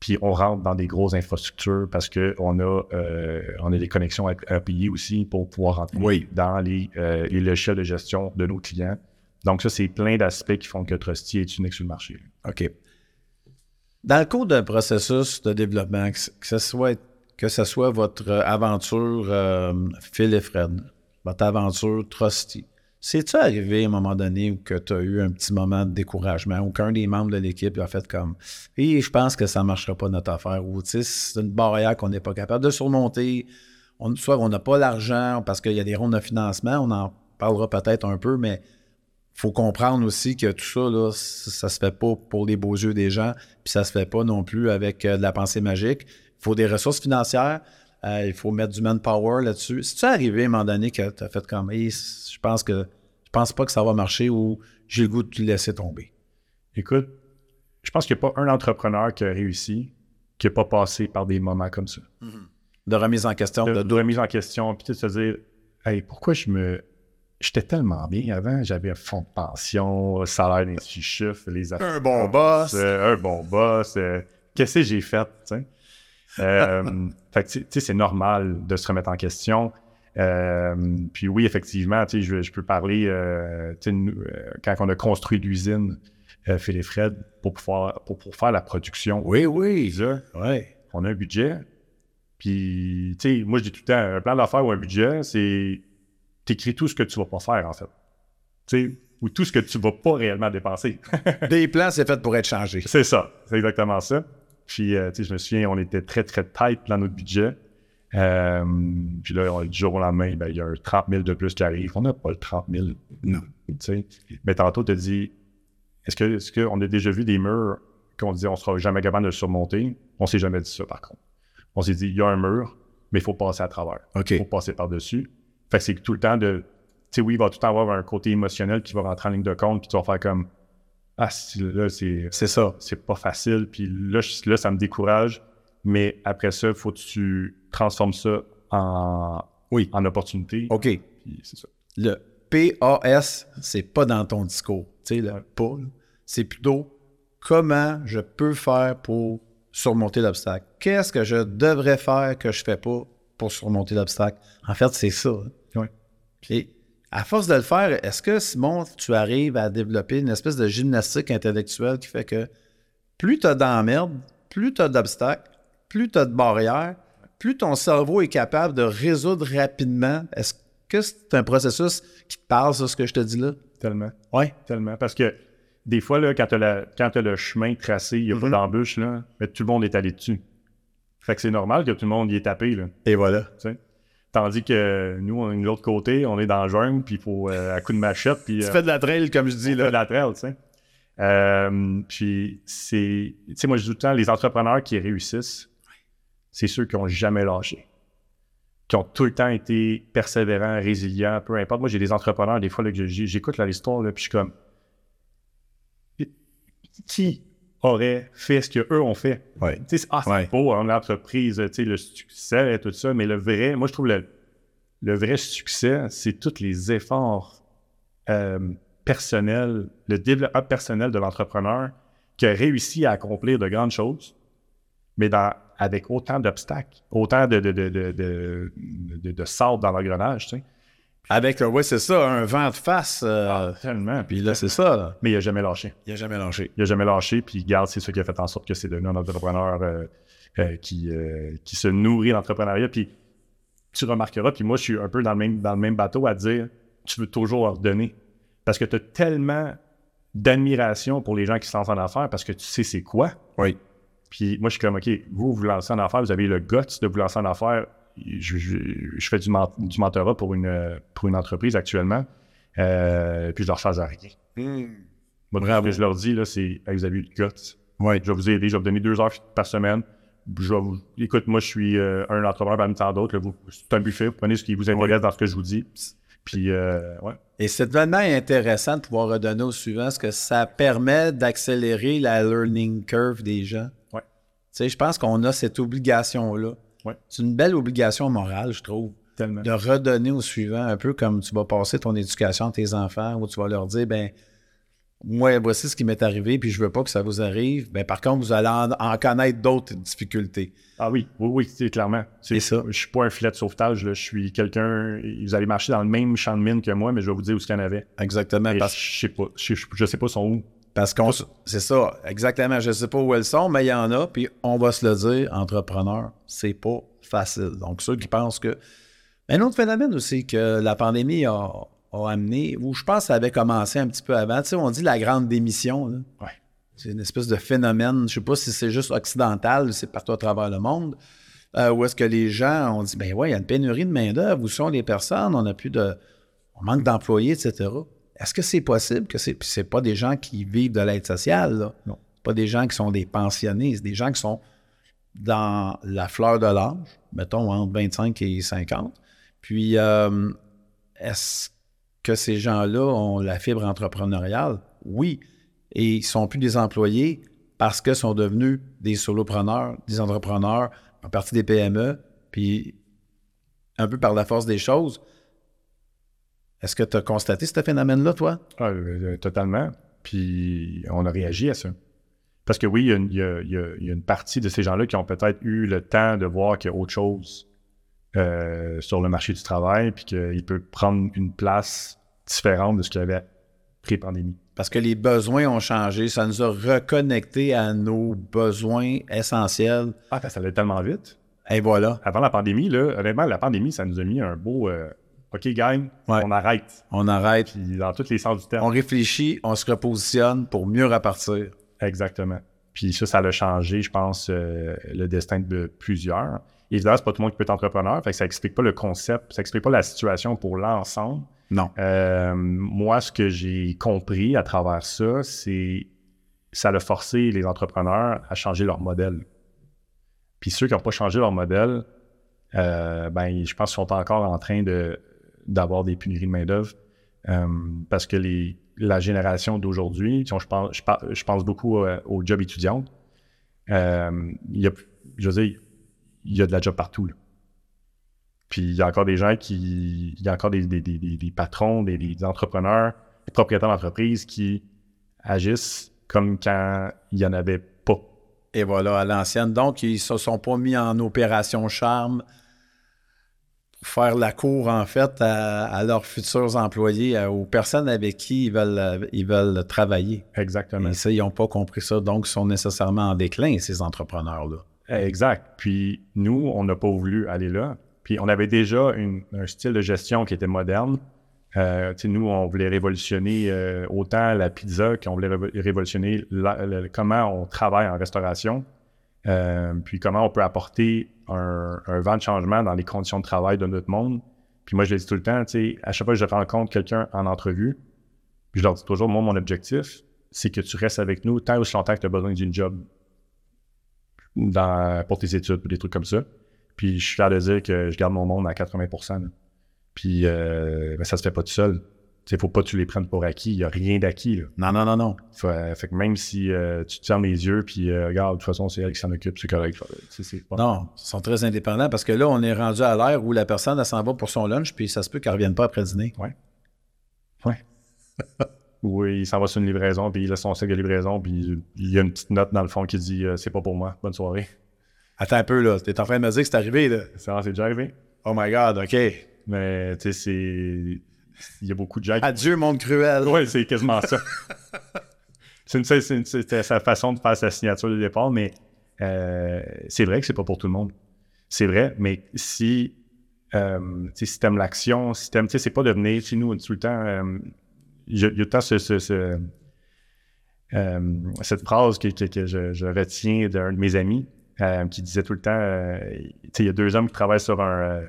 Puis on rentre dans des grosses infrastructures parce qu'on a, euh, on a des connexions à, à payer aussi pour pouvoir rentrer Oui. dans les, euh, les logiciels de gestion de nos clients. Donc ça, c'est plein d'aspects qui font que Trusty est unique sur le marché. OK. Dans le cours d'un processus de développement, que ce- soit, que ce soit votre aventure euh, Phil et Fred, votre aventure Trusty, c'est-tu arrivé à un moment donné où tu as eu un petit moment de découragement, ou qu'un des membres de l'équipe a fait comme je pense que ça ne marchera pas notre affaire, ou c'est une barrière qu'on n'est pas capable de surmonter. On, soit on n'a pas l'argent parce qu'il y a des rondes de financement, on en parlera peut-être un peu, mais faut comprendre aussi que tout ça, là, ça, ça se fait pas pour les beaux yeux des gens, puis ça se fait pas non plus avec euh, de la pensée magique. Il faut des ressources financières, euh, il faut mettre du manpower là-dessus. Si tu arrivé à un moment donné que tu as fait comme Hey, je pense que je pense pas que ça va marcher ou j'ai le goût de te laisser tomber? Écoute, je pense qu'il n'y a pas un entrepreneur qui a réussi qui n'a pas passé par des moments comme ça. De remise en question, de, de, de remise en question, puis tu sais, se dire, hey, pourquoi je me. J'étais tellement bien avant, j'avais un fonds de pension, salaire d'institutif, les affaires. Un bon boss. euh, un bon boss. euh, Qu'est-ce que j'ai fait, tu sais? Euh, <laughs> fait que, tu sais, c'est normal de se remettre en question. Euh, puis oui, effectivement, tu sais, je, je peux parler, euh, tu sais, euh, quand on a construit l'usine euh, Phil et Fred pour pouvoir pour, pour faire la production. Oui, oui. Là, Ouais. on a un budget. Puis, tu sais, moi, je dis tout le temps, un plan d'affaires ou un budget, c'est t'écris tout ce que tu vas pas faire, en fait. Tu sais, ou tout ce que tu vas pas réellement dépenser. <laughs> Des plans, c'est fait pour être changé. c'est ça, c'est exactement ça. Puis, euh, tu sais, je me souviens, on était très, très tight dans notre budget. Euh, puis là, on- du jour au lendemain, ben, il y a un 30 000 de plus qui arrive. On n'a pas le 30 000. Non. Tu sais. Mais tantôt, tu as dit, est-ce que, qu'on a déjà vu des murs qu'on dit on sera jamais capable de le surmonter? On s'est jamais dit ça, par contre. On s'est dit, il y a un mur, mais il faut passer à travers. Il faut passer par-dessus. Fait que c'est tout le temps de. Tu sais, oui, il va tout le temps avoir un côté émotionnel qui va rentrer en ligne de compte, puis tu vas faire comme Ah, là, c'est C'est ça. c'est pas facile, puis là, je- là, ça me décourage. Mais après ça, il faut que tu transformes ça en, Oui. en opportunité. OK. Puis c'est ça. Le PAS, c'est pas dans ton discours. Tu sais, le pas, c'est plutôt comment je peux faire pour surmonter l'obstacle. Qu'est-ce que je devrais faire que je fais pas pour surmonter l'obstacle? En fait, c'est ça. hein. Puis, à force de le faire, est-ce que, Simon, tu arrives à développer une espèce de gymnastique intellectuelle qui fait que plus tu as d'emmerdes, plus tu as d'obstacles, plus tu as de barrières, plus ton cerveau est capable de résoudre rapidement. Est-ce que c'est un processus qui te parle, ça, ce que je te dis là? Tellement. Oui. Tellement. Parce que des fois, là, quand tu as, le chemin tracé, il n'y a Mhm. pas d'embûche, là, mais tout le monde est allé dessus. Fait que c'est normal que tout le monde y est tapé. Là, Et voilà. Tandis que nous, on est de l'autre côté, on est dans le jungle, puis il faut euh, à coup de machette, puis Tu euh, fais de la trail, comme je dis fait de là. la trail, tu sais. Euh, puis c'est, tu sais, moi je dis tout le temps, les entrepreneurs qui réussissent, c'est ceux qui n'ont jamais lâché, qui ont tout le temps été persévérants, résilients, peu importe. Moi, j'ai des entrepreneurs, des fois, là, que j'écoute leur histoire, là, puis je suis comme, qui aurait fait ce qu'eux ont fait? Ouais. Tu sais, c'est- ah, c'est Ouais. beau, hein, l'entreprise, tu sais, le succès et tout ça, mais le vrai, moi, je trouve le, le vrai succès, c'est tous les efforts euh, personnels, le développement personnel de l'entrepreneur qui a réussi à accomplir de grandes choses, mais dans, avec autant d'obstacles, autant de, de, de, de, de, de- de sable dans l'engrenage, tu sais. Avec, oui, c'est ça, un vent de face. euh, Tellement. Puis là, c'est ça. là. Mais il n'a jamais lâché. Il a jamais lâché. Il n'a jamais lâché, puis garde, c'est ça qui a fait en sorte que c'est devenu un entrepreneur euh, euh, qui, euh, qui se nourrit d'entrepreneuriat. Puis tu remarqueras, puis moi, je suis un peu dans le même, dans le même bateau à dire tu veux toujours leur donner. Parce que tu as tellement d'admiration pour les gens qui se lancent en affaires parce que tu sais c'est quoi. Oui. Puis moi, je suis comme, OK, vous, vous lancez en affaires, vous avez le guts de vous lancer en affaires. Je, je- je fais du, ment- du mentorat pour une, pour une entreprise actuellement. Euh, puis je leur charge à rien. Moi, Bravo. Ce que je leur dis, là, c'est, Hey, vous avez eu le. Oui. Je vais vous aider, je vais vous donner deux heures par semaine. Je vais vous... Écoute, moi, je suis euh, un entrepreneur parmi tant d'autres. Vous- C'est un buffet. Vous prenez ce qui vous intéresse dans ce que je vous dis. Puis, euh, ouais. Et c'est vraiment intéressant de pouvoir redonner au suivant parce que ça permet d'accélérer la learning curve des gens. Ouais. Tu sais, je pense qu'on a cette obligation-là. Ouais. C'est une belle obligation morale, je trouve, Tellement. de redonner au suivant, un peu comme tu vas passer ton éducation à tes enfants, où tu vas leur dire, ben moi, voici ce qui m'est arrivé, puis je veux pas que ça vous arrive. Ben, par contre, vous allez en, en connaître d'autres difficultés. Ah oui, oui, oui, c'est clairement. C'est ça? Je suis pas un filet de sauvetage. là. Je suis quelqu'un. Vous allez marcher dans le même champ de mine que moi, mais je vais vous dire où ce qu'il y en avait. Exactement. Et Parce, je sais pas. Je, je- je sais pas sont où. Parce qu'on. C'est ça, exactement. Je sais pas où elles sont, mais il y en a, puis on va se le dire, entrepreneur, c'est pas facile. Donc, ceux qui pensent que. Un autre phénomène aussi que la pandémie a, a amené, où je pense que ça avait commencé un petit peu avant, tu sais, on dit la grande démission. là. Ouais. C'est une espèce de phénomène, je sais pas si c'est juste occidental, c'est partout à travers le monde, euh, où est-ce que les gens ont dit, ben ouais, il y a une pénurie de main-d'œuvre, où sont les personnes, on a plus de. On manque d'employés, etc. Est-ce que c'est possible que c'est. Puis c'est pas des gens qui vivent de l'aide sociale, là? Non. Pas des gens qui sont des pensionnés, c'est des gens qui sont dans la fleur de l'âge, mettons entre 25 et 50. Puis, euh, est-ce que ces gens-là ont la fibre entrepreneuriale? Oui. Et ils sont plus des employés parce qu'ils sont devenus des solopreneurs, des entrepreneurs, en partie des PME, puis un peu par la force des choses. Est-ce que tu as constaté ce phénomène-là, toi? Ah, euh, totalement. Puis on a réagi à ça. Parce que oui, il y a une, il y a- il y a- il y a une partie de ces gens-là qui ont peut-être eu le temps de voir qu'il y a autre chose euh, sur le marché du travail, puis qu'il peut prendre une place différente de ce qu'il y avait pré-pandémie. Parce que les besoins ont changé. Ça nous a reconnectés à nos besoins essentiels. Ah, ça allait tellement vite. Et voilà, Avant la pandémie, là, honnêtement, la pandémie, ça nous a mis un beau euh, OK, gang, Ouais. on arrête. on arrête. Puis dans tous les sens du terme. On réfléchit, on se repositionne pour mieux repartir. Exactement. Puis ça, ça a changé, je pense, euh, le destin de plusieurs. Évidemment, c'est pas tout le monde qui peut être entrepreneur, fait que ça explique pas le concept, ça explique pas la situation pour l'ensemble. Non. Euh, moi, ce que j'ai compris à travers ça, c'est ça a forcé les entrepreneurs à changer leur modèle. Puis ceux qui n'ont pas changé leur modèle, euh, ben, je pense qu'ils sont encore en train de, d'avoir des pénuries de main-d'œuvre. Euh, parce que les, la génération d'aujourd'hui, je, pense, je, pense beaucoup euh, aux jobs étudiants. Euh, il y a, je veux dire, il y a de la job partout. là. Puis il y a encore des gens qui. Il y a encore des, des- des- des- patrons, des, entrepreneurs, des propriétaires d'entreprises qui agissent comme quand il n'y en avait pas. Et voilà, à l'ancienne. Donc, ils se sont pas mis en opération charme faire la cour, en fait, à, à leurs futurs employés, à- aux personnes avec qui ils veulent, euh, ils veulent travailler. Exactement. Et ça, ils n'ont pas compris ça. Donc, ils sont nécessairement en déclin, ces entrepreneurs-là. Exact. Puis nous, on n'a pas voulu aller là. Puis on avait déjà une- un style de gestion qui était moderne. Euh, nous, on voulait révolutionner euh, autant la pizza qu'on voulait révo- révolutionner la- la- comment on travaille en restauration. Euh, puis comment on peut apporter un, vent de changement dans les conditions de travail de notre monde. Puis moi, je le dis tout le temps, tu sais, à chaque fois que je rencontre quelqu'un en entrevue, puis je leur dis toujours, moi, mon objectif, c'est que tu restes avec nous tant aussi longtemps que tu as besoin d'une job pour tes études, des trucs comme ça. Puis je suis fier de dire que je garde mon monde à 80 là. Puis euh, ben, ça se fait pas tout seul. Il faut pas que tu les prennes pour acquis. Il n'y a rien d'acquis. Là. Non, non, non, non. Fait, fait que même si euh, tu te fermes les yeux, puis euh, regarde, de toute façon, c'est elle qui s'en occupe, c'est correct. C'est pas- Non, ils sont très indépendants parce que là, on est rendu à l'ère où la personne, elle s'en va pour son lunch, puis ça se peut qu'elle ne revienne pas après dîner. Oui, <laughs> il s'en va sur une livraison, puis il laisse son sac de livraison, puis il y a une petite note dans le fond qui dit euh, c'est pas pour moi, bonne soirée. Attends un peu, là. Tu es en train de me dire que c'est arrivé, là. Ça, c'est déjà arrivé. Oh my God, OK. Mais tu sais, c'est. Il y a beaucoup de gens qui Adieu, monde cruel. Oui, c'est quasiment ça. <laughs> C'était sa façon de faire sa signature de départ, mais euh, c'est vrai que c'est pas pour tout le monde. C'est vrai, mais si euh, si t'aimes l'action, si t'aimes, c'est pas de venir chez nous tout le temps. euh, il y a il y a tout le temps ce, ce- ce- euh, cette phrase que, que- que je, je retiens d'un de mes amis qui disait tout le temps, il y a deux hommes qui travaillent sur un,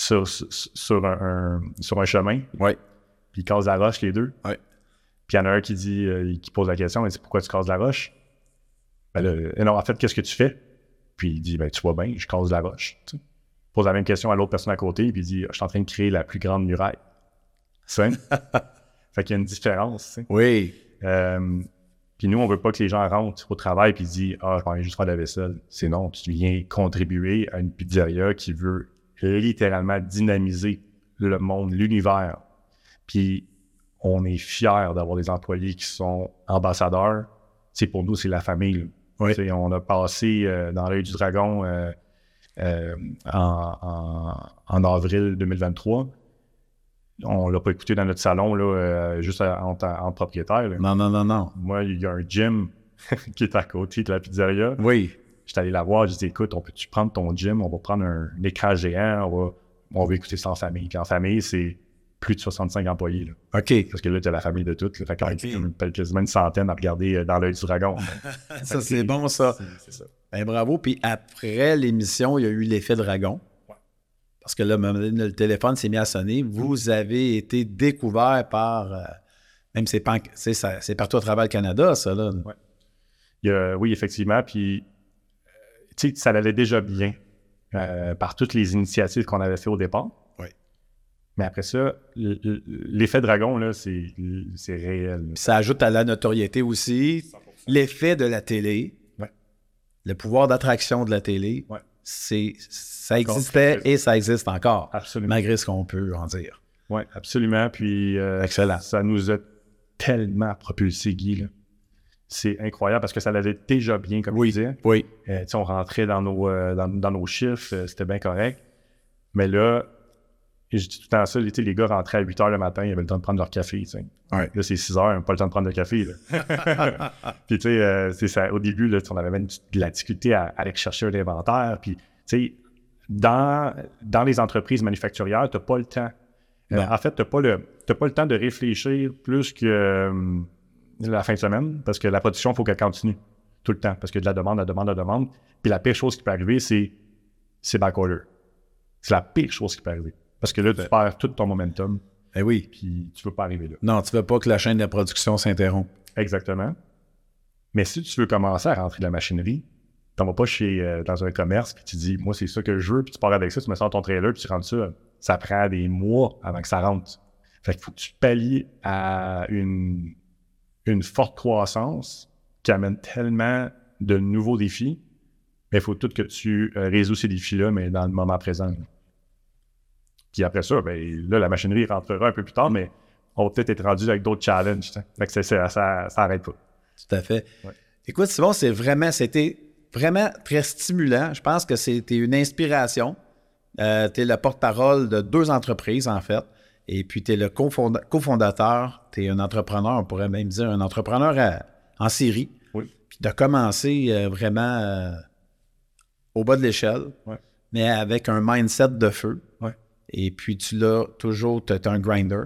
sur, sur, un, un- sur un chemin, Oui. puis ils cassent la roche les deux. Ouais. Puis il y en a un qui dit, euh, qui pose la question, il dit pourquoi tu casses la roche? Ben là, euh, non, en fait, qu'est-ce que tu fais? Puis il dit, ben tu vois bien, je casse la roche. tu pose la même question à l'autre personne à côté, puis il dit, je suis en train de créer la plus grande muraille. C'est <laughs> Fait qu'il y a une différence. tu sais. Oui. Euh, puis nous, on veut pas que les gens rentrent au travail puis disent Ah, je vais juste faire de la vaisselle. C'est non, tu viens contribuer à une pizzeria qui veut littéralement dynamiser le monde, l'univers. Puis on est fiers d'avoir des employés qui sont ambassadeurs. Sais, pour nous, c'est la famille. Oui. On a passé euh, dans l'œil du dragon euh, euh, en, en- en avril 2023. On l'a pas écouté dans notre salon, là, euh, juste entre, entre propriétaires. là. Non, non, non, non. Moi, il y a un gym <laughs> qui est à côté de la pizzeria. Oui. J'étais allé la voir, j'ai dit écoute, on peut-tu prendre ton gym, on va prendre un, un écran géant, on va, on va écouter ça en famille. Puis en famille, c'est plus de 65 employés. Là. OK. Parce que là, tu as la famille de toutes. Là. Fait qu'on Ok. est comme- peut-être quasiment une centaine à regarder euh, dans l'œil du dragon. <laughs> Ça, c'est bon, ça. C'est ça. Ben, bravo. Puis après l'émission, il y a eu l'effet dragon. Parce que là, le téléphone s'est mis à sonner. Vous avez été découvert par. euh, même c'est pas, c'est, ça- c'est partout à travers le Canada, ça. Là. Il y a- oui, effectivement. Puis, tu sais, ça allait déjà bien euh, par toutes les initiatives qu'on avait fait au départ. Oui. Mais après ça, l'effet dragon, là, c'est réel. Puis ça ajoute à la notoriété aussi. L'effet de la télé. Ouais. Le pouvoir d'attraction de la télé. Ouais. C'est, ça existait et ça existe encore. Absolument. Malgré ce qu'on peut en dire. Oui, absolument. Puis, euh, Excellent. Ça nous a tellement propulsé, Guy. là. C'est incroyable parce que ça allait déjà bien, comme Oui. je disais. Oui. Euh, tu sais, on rentrait dans nos, euh, dans, dans nos chiffres, euh, c'était bien correct. Mais là, je dis tout le temps ça, tu les gars rentraient à 8 h le matin, ils avaient le temps de prendre leur café. tu. Ouais. Là, c'est 6 h, pas le temps de prendre le café. là. <laughs> puis, tu sais, ça, au début, là, tu on avait même de la difficulté à, à aller chercher un inventaire. Puis, tu sais, dans, dans les entreprises manufacturières, tu n'as pas le temps. En fait, tu n'as pas, le- pas le temps de réfléchir plus que euh, la fin de semaine parce que la production, il faut qu'elle continue tout le temps parce que de la demande, la demande, la demande. Puis la pire chose qui peut arriver, c'est c'est backorder. C'est la pire chose qui peut arriver. Parce que là, tu perds tout ton momentum, Ben oui. puis tu veux pas arriver là. Non, tu veux pas que la chaîne de production s'interrompe. Exactement. Mais si tu veux commencer à rentrer de la machinerie, tu vas pas chez, euh, dans un commerce, puis tu dis, moi, c'est ça que je veux, puis tu pars avec ça, tu ça dans ton trailer, puis tu rentres ça. Ça prend des mois avant que ça rentre. Fait qu'il faut que tu pallies à une, une forte croissance qui amène tellement de nouveaux défis, mais il faut tout que tu euh, résous ces défis-là, mais dans le moment présent. Puis après ça, ben, là, la machinerie rentrera un peu plus tard, mais on va peut-être être rendu avec d'autres challenges. sais. Fait que ça, pas. Tout à fait. Ouais. Écoute, Simon, c'est vraiment, c'était vraiment très stimulant. Je pense que c'était une inspiration. tu es le porte-parole de deux entreprises, en fait. Et puis, tu es le cofonda- cofondateur. Tu es un entrepreneur, on pourrait même dire un entrepreneur à- en série. Oui. Puis, tu as commencé euh, vraiment euh, au bas de l'échelle, mais avec un mindset de feu. Ouais. Et puis, tu l'as toujours, tu es un grinder.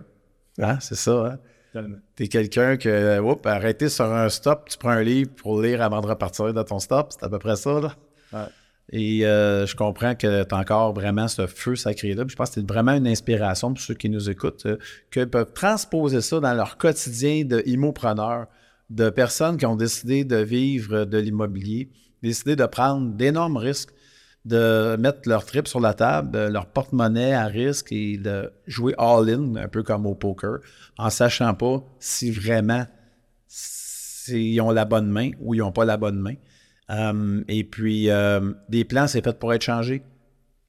Hein? C'est ça, hein? T'es quelqu'un que, oups, arrêter sur un stop, tu prends un livre pour lire avant de repartir de ton stop, c'est à peu près ça, là. Ouais. Et euh, je comprends que tu as encore vraiment ce feu sacré-là. Je pense que c'est vraiment une inspiration pour ceux qui nous écoutent, euh, que peuvent transposer ça dans leur quotidien de immopreneurs, de personnes qui ont décidé de vivre de l'immobilier, décidé de prendre d'énormes risques, de mettre leur trip sur la table, euh, leur porte-monnaie à risque et de jouer all-in, un peu comme au poker, en sachant pas si vraiment s'ils ont la bonne main ou ils n'ont pas la bonne main. Euh, et puis, euh, des plans, c'est fait pour être changé.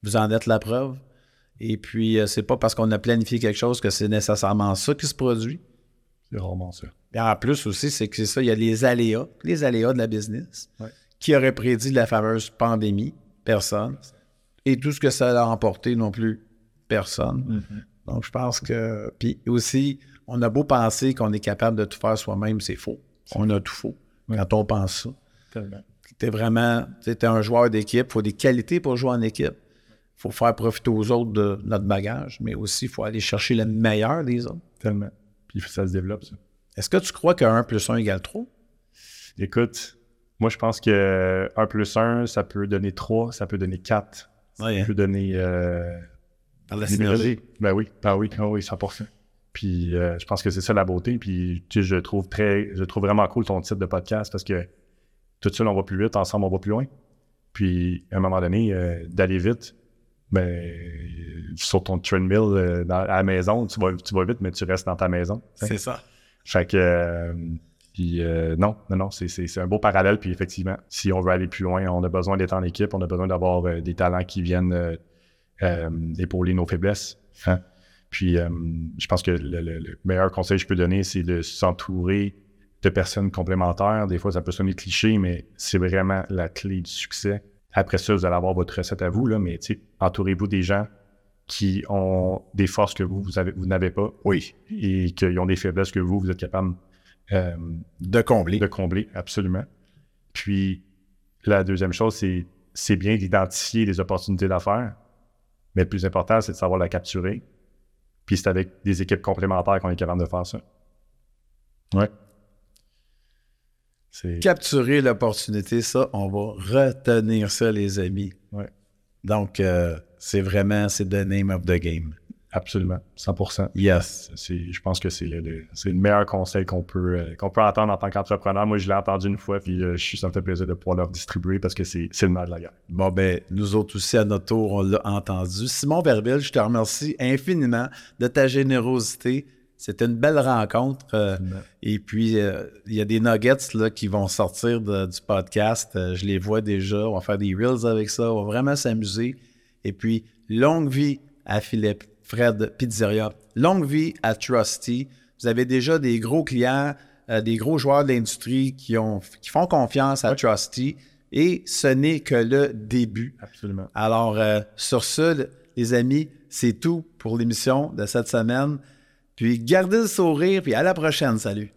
Vous en êtes la preuve. Et puis, euh, c'est pas parce qu'on a planifié quelque chose que c'est nécessairement ça qui se produit. C'est rarement ça. Et en plus aussi, c'est que c'est ça, il y a les aléas, les aléas de la business. Ouais. Qui aurait prédit la fameuse pandémie? Personne. Et tout ce que ça a emporté non plus, personne. Donc, je pense que. Puis aussi, on a beau penser qu'on est capable de tout faire soi-même, c'est faux. On a tout faux quand on pense ça. Tellement. Tu es vraiment tu es un joueur d'équipe, il faut des qualités pour jouer en équipe. faut faire profiter aux autres de notre bagage, mais aussi, il faut aller chercher le meilleur des autres. Tellement. Puis ça se développe, ça. Est-ce que tu crois que 1 plus 1 égale 3? Écoute, moi, je pense que 1 plus 1, ça peut donner 3, ça peut donner 4. Ça Ouais, hein? peut donner. euh, Par la synergie. Ben oui, ben oui, ah oui, 100%. Puis euh, je pense que c'est ça la beauté. Puis tu sais, je trouve très, je trouve vraiment cool ton titre de podcast parce que tout seul on va plus vite, ensemble on va plus loin. Puis à un moment donné, euh, d'aller vite, ben sur ton treadmill euh, dans- à la maison, tu vas, tu vas vite, mais tu restes dans ta maison. C'est ça. Fait que euh, puis non, non, non, c'est, un beau parallèle. Puis effectivement, si on veut aller plus loin, on a besoin d'être en équipe, on a besoin d'avoir des talents qui viennent épauler nos faiblesses. hein. Puis je pense que le, le- le meilleur conseil que je peux donner, c'est de s'entourer de personnes complémentaires. Des fois, ça peut sonner cliché, mais c'est vraiment la clé du succès. Après ça, vous allez avoir votre recette à vous, là, mais tu sais, entourez-vous des gens qui ont des forces que vous, vous, avez, vous n'avez pas Oui. et qui ont des faiblesses que vous, vous êtes capable euh, De combler. de combler, absolument. Puis, la deuxième chose, c'est, c'est bien d'identifier les opportunités d'affaires, mais le plus important, c'est de savoir la capturer. Puis, c'est avec des équipes complémentaires qu'on est capable de faire ça. Ouais. Capturer l'opportunité, ça, on va retenir ça, les amis. Ouais. Donc, euh, c'est vraiment, c'est the name of the game. Absolument, 100%. Yes. Je pense que c'est le, le- meilleur conseil qu'on peut, euh, qu'on peut entendre en tant qu'entrepreneur. Moi, je l'ai entendu une fois, puis euh, je suis, ça me fait plaisir de pouvoir leur distribuer parce que c'est, le mal de la guerre. Bon, ben, nous autres aussi, à notre tour, on l'a entendu. Simon Verbille, je te remercie infiniment de ta générosité. C'était une belle rencontre. euh, et puis, euh, il y a des nuggets là, qui vont sortir de- du podcast. Euh, je les vois déjà. On va faire des reels avec ça. On va vraiment s'amuser. Et puis, longue vie à Philippe, Fred Pizzeria. Longue vie à Trusty. Vous avez déjà des gros clients, des gros joueurs de l'industrie qui, ont, qui font confiance à Trusty. Et ce n'est que le début. Absolument. Alors, sur ce, le- les amis, c'est tout pour l'émission de cette semaine. Puis, gardez le sourire, puis à la prochaine. Salut.